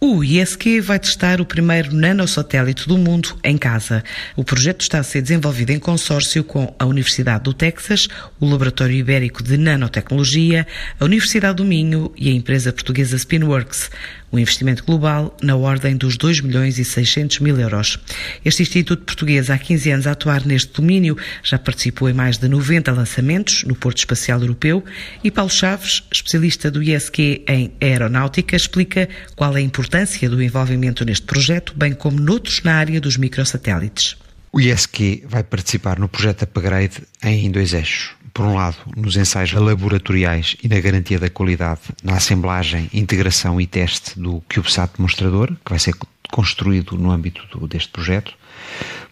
O ISQ vai testar o primeiro nanosatélite do mundo em casa. O projeto está a ser desenvolvido em consórcio com a Universidade do Texas, o Laboratório Ibérico de Nanotecnologia, a Universidade do Minho e a empresa portuguesa Spinworks. Um investimento global na ordem dos 2 milhões e 600 mil euros. Este Instituto Português, há 15 anos a atuar neste domínio, já participou em mais de 90 lançamentos no Porto Espacial Europeu e Paulo Chaves, especialista do ISQ em aeronáutica, explica qual é a importância do envolvimento neste projeto, bem como noutros na área dos microsatélites. O ISQ vai participar no projeto Upgrade em dois eixos. Por um lado, nos ensaios laboratoriais e na garantia da qualidade na assemblagem, integração e teste do CubeSat demonstrador, que vai ser construído no âmbito do, deste projeto.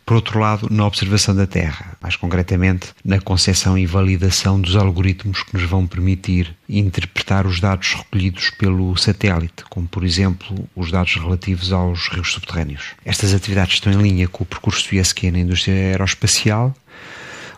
Por outro lado, na observação da Terra, mais concretamente na concepção e validação dos algoritmos que nos vão permitir interpretar os dados recolhidos pelo satélite, como por exemplo os dados relativos aos rios subterrâneos. Estas atividades estão em linha com o percurso do ISQ na indústria aeroespacial,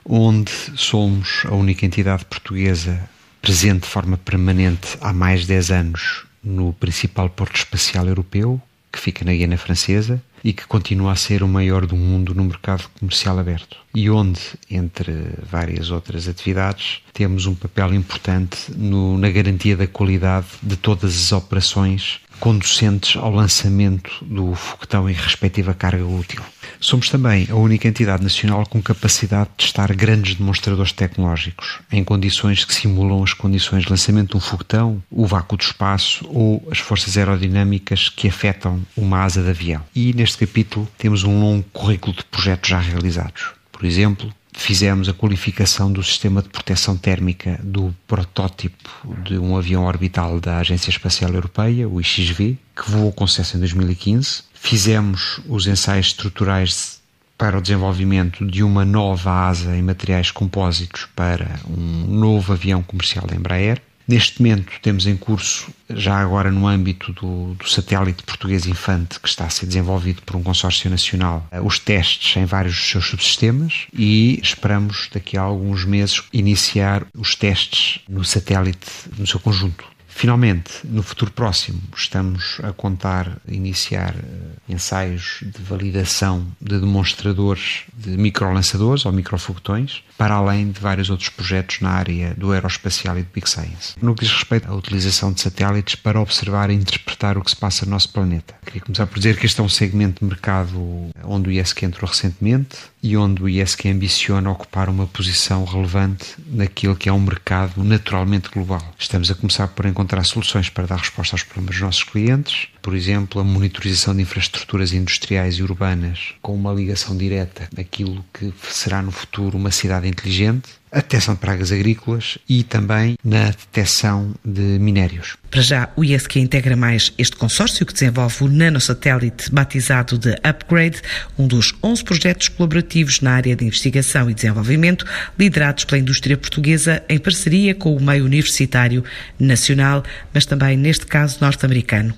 onde somos a única entidade portuguesa presente de forma permanente há mais de 10 anos no principal porto espacial europeu, que fica na Guiana Francesa e que continua a ser o maior do mundo no mercado comercial aberto. E onde, entre várias outras atividades, temos um papel importante no, na garantia da qualidade de todas as operações conducentes ao lançamento do foguetão e respectiva carga útil. Somos também a única entidade nacional com capacidade de testar grandes demonstradores tecnológicos em condições que simulam as condições de lançamento de um foguetão, o vácuo do espaço ou as forças aerodinâmicas que afetam uma asa de avião. E neste capítulo temos um longo currículo de projetos já realizados. Por exemplo, fizemos a qualificação do sistema de proteção térmica do protótipo de um avião orbital da Agência Espacial Europeia, o IXV, que voou com sucesso em 2015. Fizemos os ensaios estruturais para o desenvolvimento de uma nova asa em materiais compósitos para um novo avião comercial da Embraer. Neste momento temos em curso, já agora no âmbito do, do, satélite português Infante, que está a ser desenvolvido por um consórcio nacional, eh, os testes em vários dos seus subsistemas e esperamos daqui a alguns meses iniciar os testes no satélite no seu conjunto. Finalmente, no futuro próximo, estamos a contar iniciar uh, ensaios de validação de demonstradores de microlançadores ou microfoguetões, para além de vários outros projetos na área do aeroespacial e do Big Science. No que diz respeito à utilização de satélites para observar e interpretar o que se passa no nosso planeta. Queria começar por dizer que este é um segmento de mercado onde o ISQ entrou recentemente e onde o ISQ ambiciona ocupar uma posição relevante naquilo que é um mercado naturalmente global. Estamos a começar por encontrar soluções para dar resposta aos problemas dos nossos clientes, por exemplo, a monitorização de infraestruturas industriais e urbanas com uma ligação direta àquilo que será no futuro uma cidade inteligente, a detecção de pragas agrícolas e também na detecção de minérios. Para já, o ISQ integra mais este consórcio que desenvolve o nanosatélite batizado de Upgrade, um dos 11 projetos colaborativos na área de investigação e desenvolvimento liderados pela indústria portuguesa em parceria com o meio universitário nacional, mas também, neste caso, norte-americano.